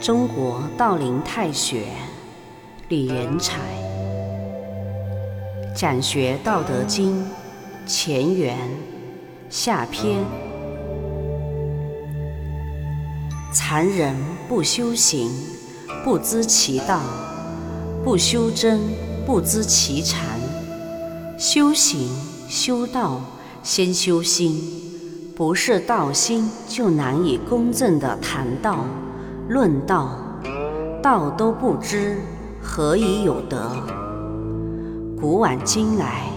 中国道林太学李元彩讲学《道德经》前缘下篇。残人不修行，不知其道；不修真，不知其禅。修行修道，先修心，不是道心，就难以公正地谈道。论道，道都不知，何以有德？古往今来，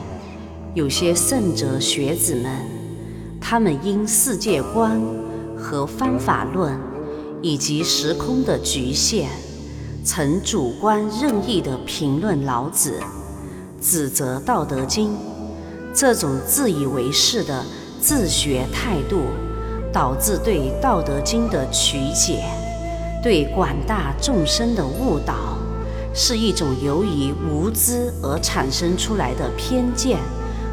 有些圣哲学子们，他们因世界观和方法论以及时空的局限，曾主观任意地评论老子，指责《道德经》。这种自以为是的自学态度，导致对《道德经》的曲解。对广大众生的误导，是一种由于无知而产生出来的偏见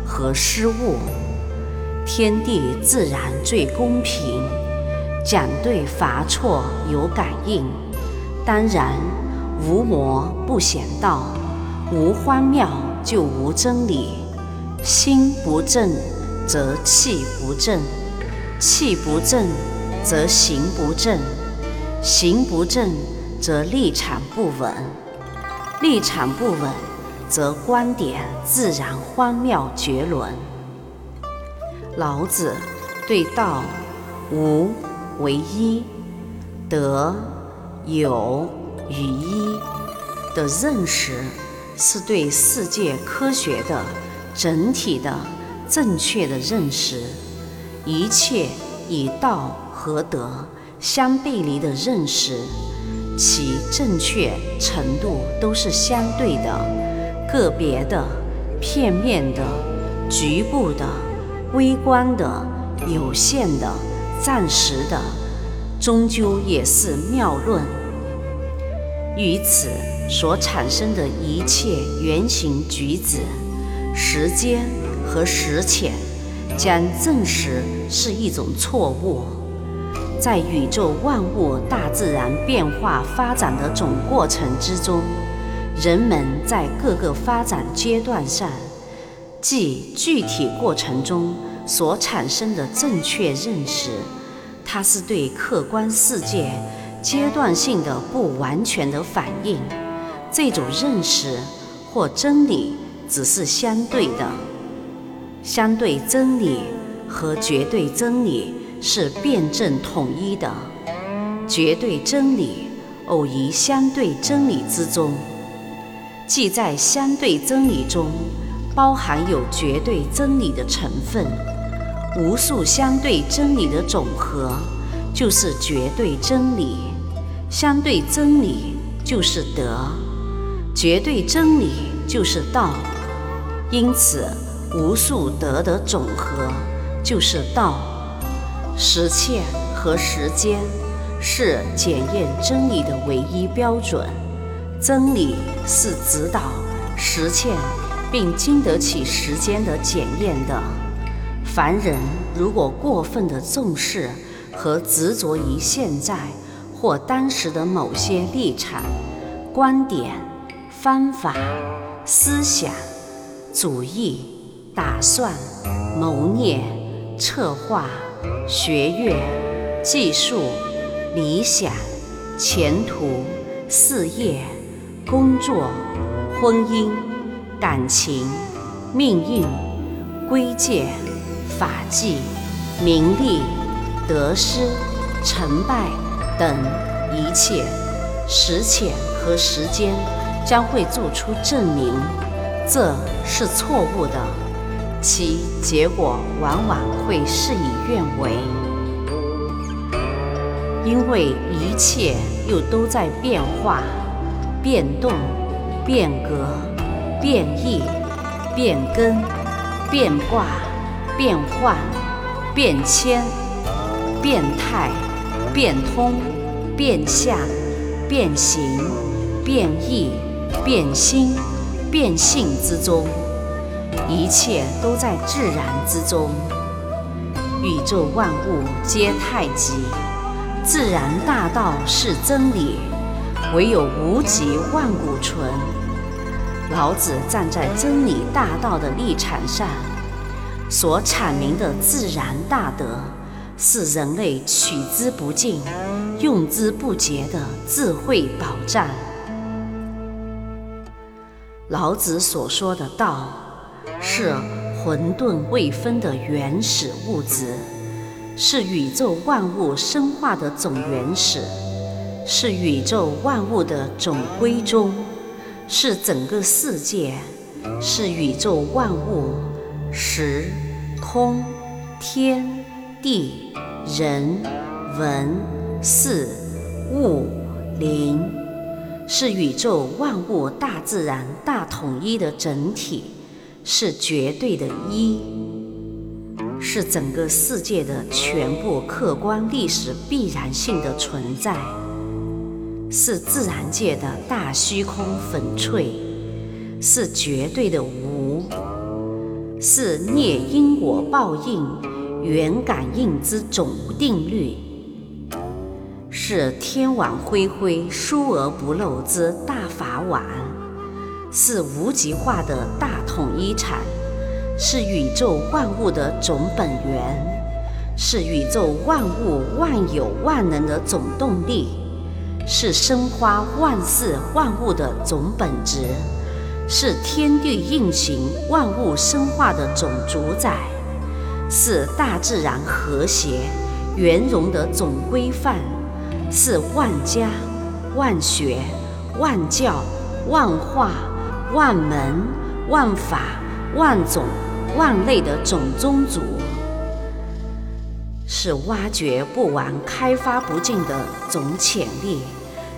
和失误。天地自然最公平，讲对罚错有感应。当然，无魔不显道，无荒谬就无真理。心不正，则气不正；气不正，则行不正。行不正，则立场不稳；立场不稳，则观点自然荒谬绝伦。老子对道无为一，德有与一的认识，是对世界科学的整体的正确的认识。一切以道和德。相背离的认识，其正确程度都是相对的、个别的、片面的、局部的、微观的、有限的、暂时的，终究也是谬论。于此所产生的一切言行举止、时间和实浅，将证实是一种错误。在宇宙万物、大自然变化发展的总过程之中，人们在各个发展阶段上，即具体过程中所产生的正确认识，它是对客观世界阶段性的不完全的反应。这种认识或真理只是相对的，相对真理和绝对真理。是辩证统一的绝对真理，偶于相对真理之中，即在相对真理中包含有绝对真理的成分。无数相对真理的总和就是绝对真理，相对真理就是德，绝对真理就是道。因此，无数德的总和就是道。实践和时间是检验真理的唯一标准，真理是指导实践并经得起时间的检验的。凡人如果过分的重视和执着于现在或当时的某些立场、观点、方法、思想、主义、打算、谋念、策划。学业、技术、理想、前途、事业、工作、婚姻、感情、命运、规戒、法纪、名利、得失、成败等一切，实浅和时间将会做出证明，这是错误的。其结果往往会事与愿违，因为一切又都在变化、变动、变革、变异、变更、变卦、变换、变迁、变态、变通、变相、变形、变异、变心、变性之中。一切都在自然之中，宇宙万物皆太极，自然大道是真理，唯有无极万古存。老子站在真理大道的立场上，所阐明的自然大德，是人类取之不尽、用之不竭的智慧宝藏。老子所说的道，是混沌未分的原始物质，是宇宙万物生化的总原始，是宇宙万物的总归宗，是整个世界，是宇宙万物时空天地人文事物灵。是宇宙万物大自然大统一的整体，是绝对的一，是整个世界的全部客观历史必然性的存在，是自然界的大虚空粉碎，是绝对的无，是孽因果报应原感应之总定律。是天网恢恢，疏而不漏之大法网，是无极化的大统一场，是宇宙万物的总本源，是宇宙万物万有万能的总动力，是生花万事万物的总本质，是天地运行万物生化的总主宰，是大自然和谐圆融的总规范。是万家、万学、万教、万化、万门、万法、万种、万类的总宗主，是挖掘不完、开发不尽的总潜力，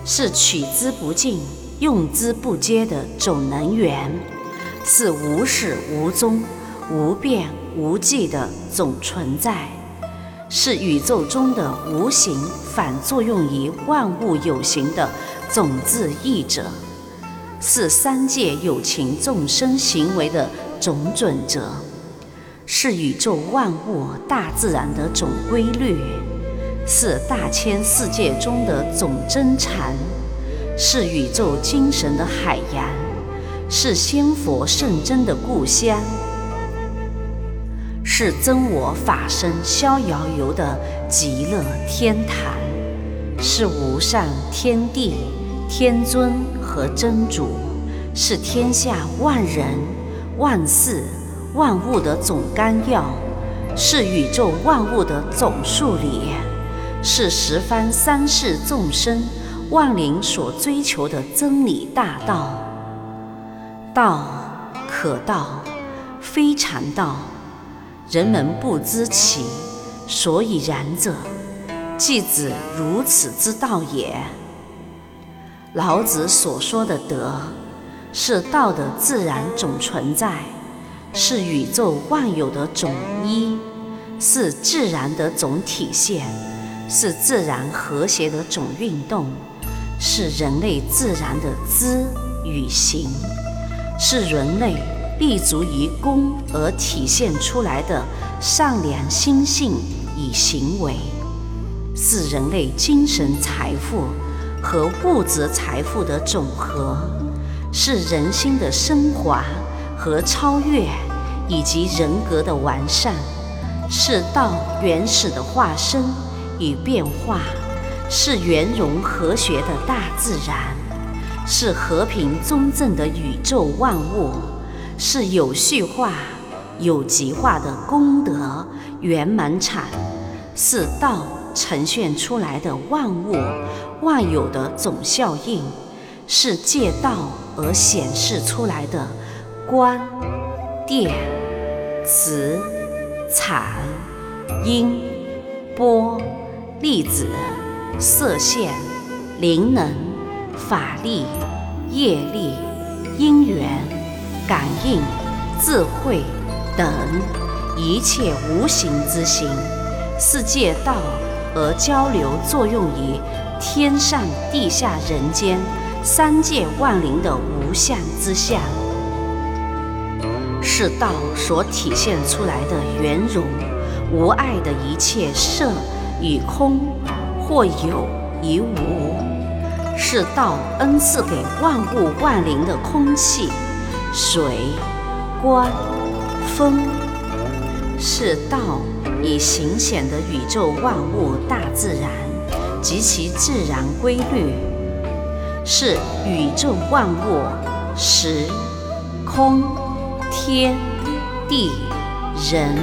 是取之不尽、用之不竭的总能源，是无始无终、无变无际的总存在。是宇宙中的无形反作用于万物有形的种子意者，是三界有情众生行为的总准则，是宇宙万物大自然的总规律，是大千世界中的总真禅，是宇宙精神的海洋，是仙佛圣真的故乡。是真我法身逍遥游的极乐天堂，是无上天地天尊和真主，是天下万人万事万物的总纲要，是宇宙万物的总数理，是十方三世众生万灵所追求的真理大道。道可道，非常道。人们不知其所以然者，即指如此之道也。老子所说的德，是道的自然总存在，是宇宙万有的总一，是自然的总体现，是自然和谐的总运动，是人类自然的知与行，是人类。立足于功而体现出来的善良心性与行为，是人类精神财富和物质财富的总和，是人心的升华和超越，以及人格的完善，是道原始的化身与变化，是圆融和谐的大自然，是和平中正的宇宙万物。是有序化、有极化的功德圆满产，是道呈现出来的万物万有的总效应，是借道而显示出来的光、电、磁、场、音、波、粒子、色线、灵能、法力、业力、因缘。感应、智慧等一切无形之心，是借道而交流作用于天上地下人间三界万灵的无相之相，是道所体现出来的圆融无碍的一切色与空，或有与无，是道恩赐给万物万灵的空气、水、光、风，是道以形显的宇宙万物大自然。及其自然规律，是宇宙万物时空天地人。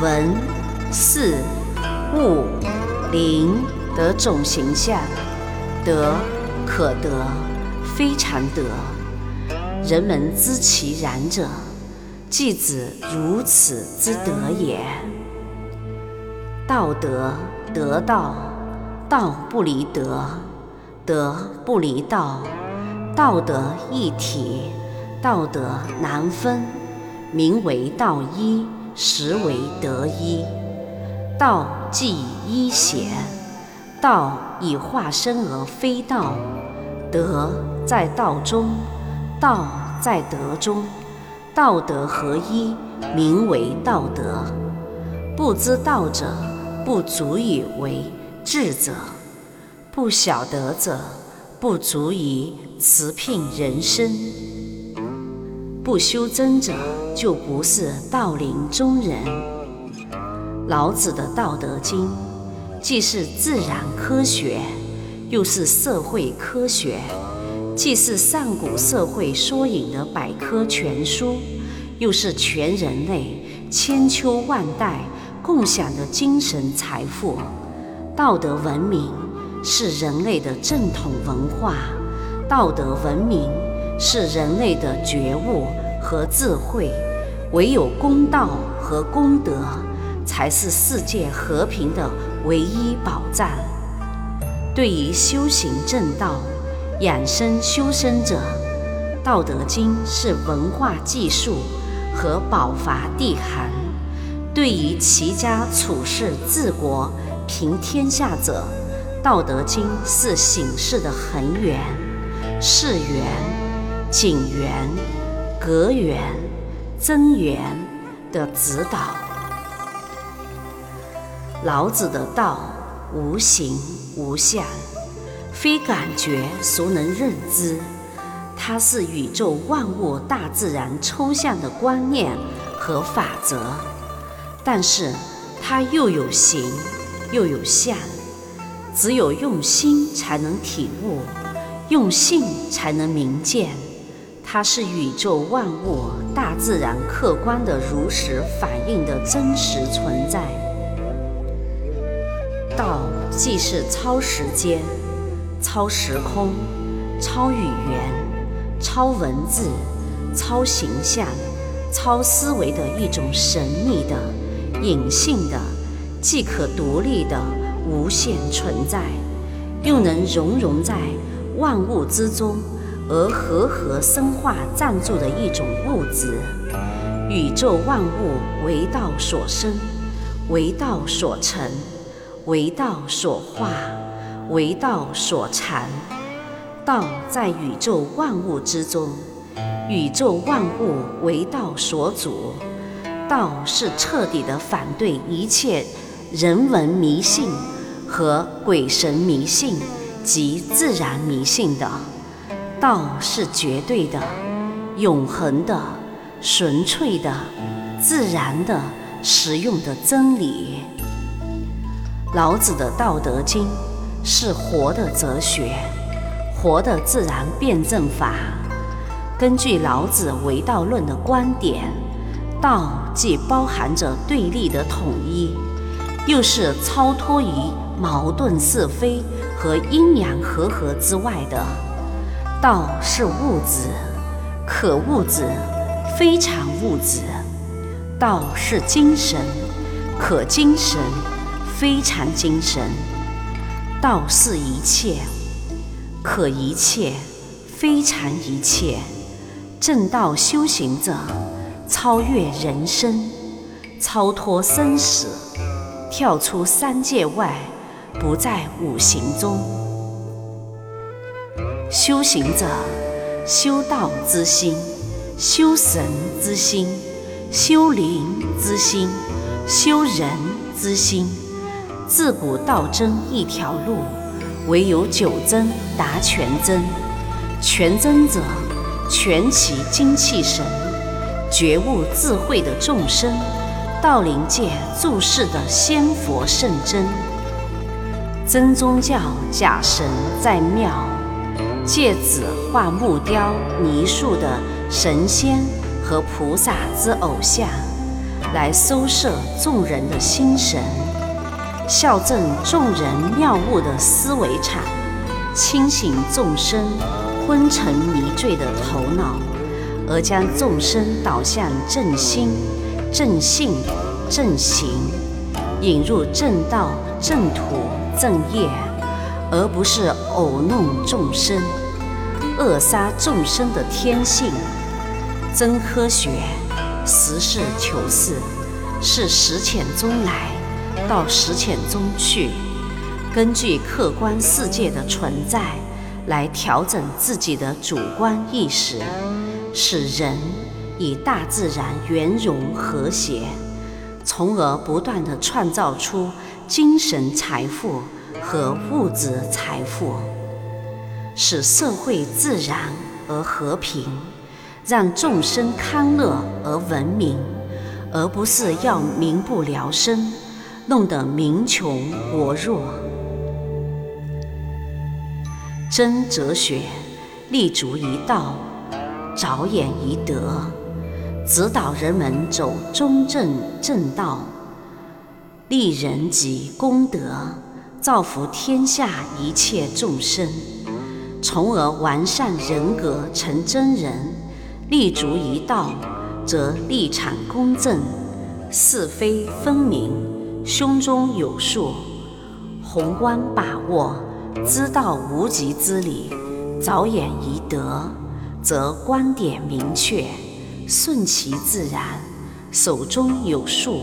文、事、物、灵的总形象，得可得，非常得。人们知其然者，即指如此之德也。道德得道，道不离德，德不离道，道德一体，道德难分，名为道一。实为德一，道即一显，道以化身而非道，德在道中，道在德中，道德合一，名为道德。不知道者，不足以为智者；不晓得者，不足以持聘人生。不修真者，就不是道林中人。老子的《道德经》，既是自然科学，又是社会科学；既是上古社会缩影的百科全书，又是全人类千秋万代共享的精神财富。道德文明是人类的正统文化，道德文明。是人类的觉悟和智慧，唯有公道和公德，才是世界和平的唯一保障。对于修行正道、养生修身者，《道德经》是文化技术和宝法地涵；对于齐家处世治国平天下者，《道德经》是醒世的恒源、是源。景源、格源、真源的指导。老子的道无形无相，非感觉所能认知，它是宇宙万物大自然抽象的观念和法则。但是它又有形又有相，只有用心才能体悟，用性才能明见。它是宇宙万物、大自然客观的如实反映的真实存在。道既是超时间、超时空、超语言、超文字、超形象、超思维的一种神秘的、隐性的、既可独立的无限存在，又能融融在万物之中。而和合生化暂住的一种物质，宇宙万物为道所生，为道所成，为道所化，为道所禅。道在宇宙万物之中，宇宙万物为道所主。道是彻底的反对一切人文迷信和鬼神迷信及自然迷信的。道是绝对的、永恒的、纯粹的、自然的、实用的真理。老子的《道德经》是活的哲学，活的自然辩证法。根据老子唯道论的观点，道既包含着对立的统一，又是超脱于矛盾是非和阴阳和合之外的。道是物质，可物质，非常物质；道是精神，可精神，非常精神；道是一切，可一切，非常一切。正道修行者，超越人生，超脱生死，跳出三界外，不在五行中。修行者，修道之心，修神之心，修灵之心，修人之心。自古道真一条路，唯有九真达全真。全真者，全其精气神，觉悟智慧的众生，道灵界注释的仙佛圣真。真宗教假神在庙，借子画木雕泥塑的神仙和菩萨之偶像，来收摄众人的心神。校正众人妙悟的思维场，清醒众生昏沉迷醉的头脑，而将众生导向正心、正性、正行，引入正道、正途、正业，而不是偶弄众生、扼杀众生的天性。真科学，实事求是，是实浅中来。到实浅中去，根据客观世界的存在来调整自己的主观意识，使人与大自然圆融和谐，从而不断地创造出精神财富和物质财富，使社会自然而和平，让众生康乐而文明，而不是要民不聊生。弄得民穷国弱。真哲学立足于道，着眼于德，指导人们走中正正道，立人及功德，造福天下一切众生，从而完善人格成真人。立足于道，则立场公正，是非分明。胸中有数，宏观把握，知道无极之理，着眼于德，则观点明确，顺其自然，手中有数，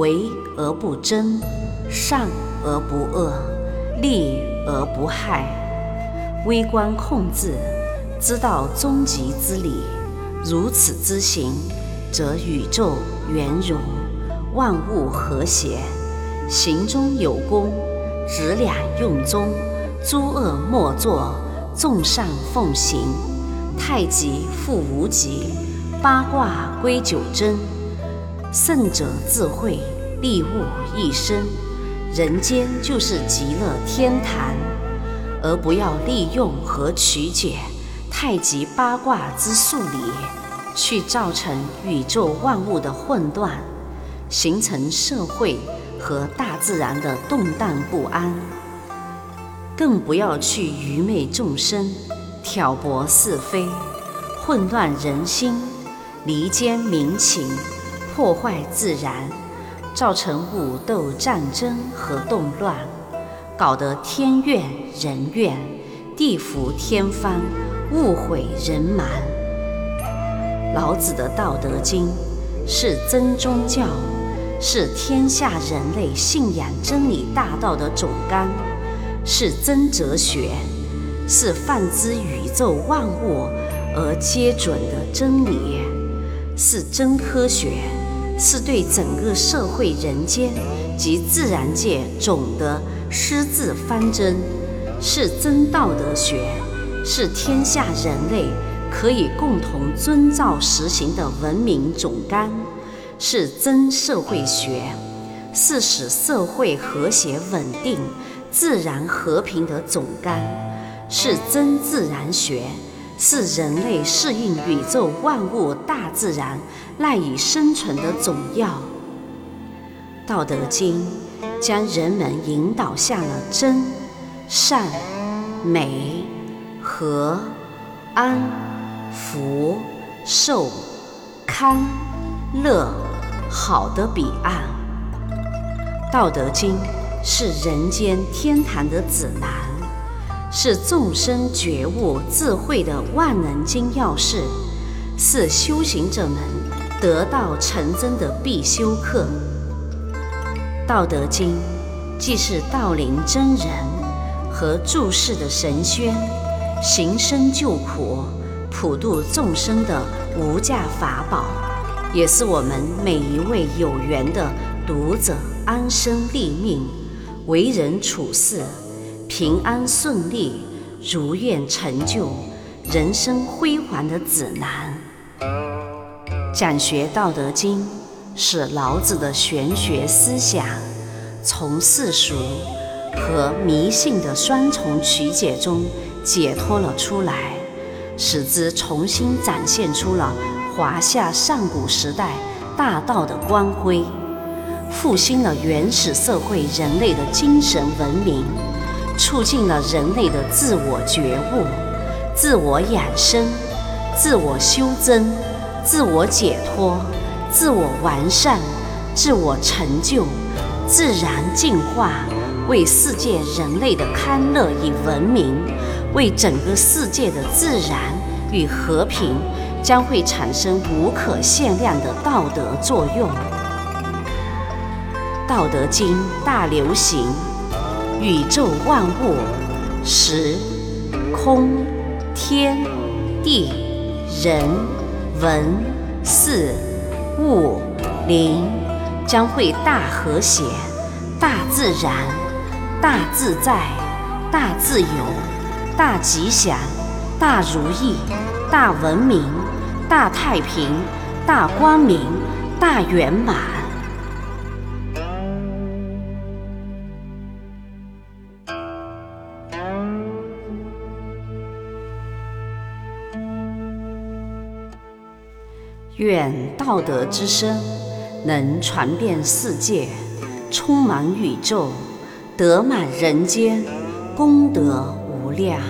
为而不争，善而不恶，利而不害，微观控制，知道终极之理，如此之行，则宇宙圆融。万物和谐，行中有功，执两用中，诸恶莫作，众善奉行。太极复无极，八卦归九真。圣者智慧，利物一生。人间就是极乐天堂，而不要利用和曲解太极八卦之数理，去造成宇宙万物的混乱。形成社会和大自然的动荡不安，更不要去愚昧众生、挑拨是非、混乱人心、离间民情、破坏自然，造成武斗战争和动乱，搞得天怨人怨、地覆天翻、物毁人满。老子的《道德经》是真宗教。是天下人类信仰真理大道的总纲，是真哲学，是泛之宇宙万物而皆准的真理，是真科学，是对整个社会、人间及自然界总的施治方针，是真道德学，是天下人类可以共同遵照实行的文明总纲。是真社会学，是使社会和谐稳定、自然和平的总纲；是真自然学，是人类适应宇宙万物、大自然赖以生存的总要。《道德经》将人们引导向了真、善、美、和、安、福、寿、康、乐。好的彼岸，《道德经》是人间天堂的指南，是众生觉悟智慧的万能金钥匙，是修行者们得道成真的必修课。《道德经》既是道林真人和注释的神宣，行深救苦、普度众生的无价法宝。也是我们每一位有缘的读者安身立命、为人处事平安顺利、如愿成就、人生辉煌的指南。讲学《道德经》，是老子的玄学思想从世俗和迷信的双重曲解中解脱了出来，使之重新展现出了。华夏上古时代大道的光辉，复兴了原始社会人类的精神文明，促进了人类的自我觉悟、自我养生、自我修真、自我解脱、自我完善、自我成就、自然进化，为世界人类的康乐与文明，为整个世界的自然与和平。将会产生无可限量的道德作用。《道德经》大流行，宇宙万物，时、空、天、地、人、文、事、物、灵，将会大和谐、大自然、大自在、大自由、大吉祥、大如意、大文明。大太平，大光明，大圆满。愿道德之声能传遍世界，充满宇宙，德满人间，功德无量。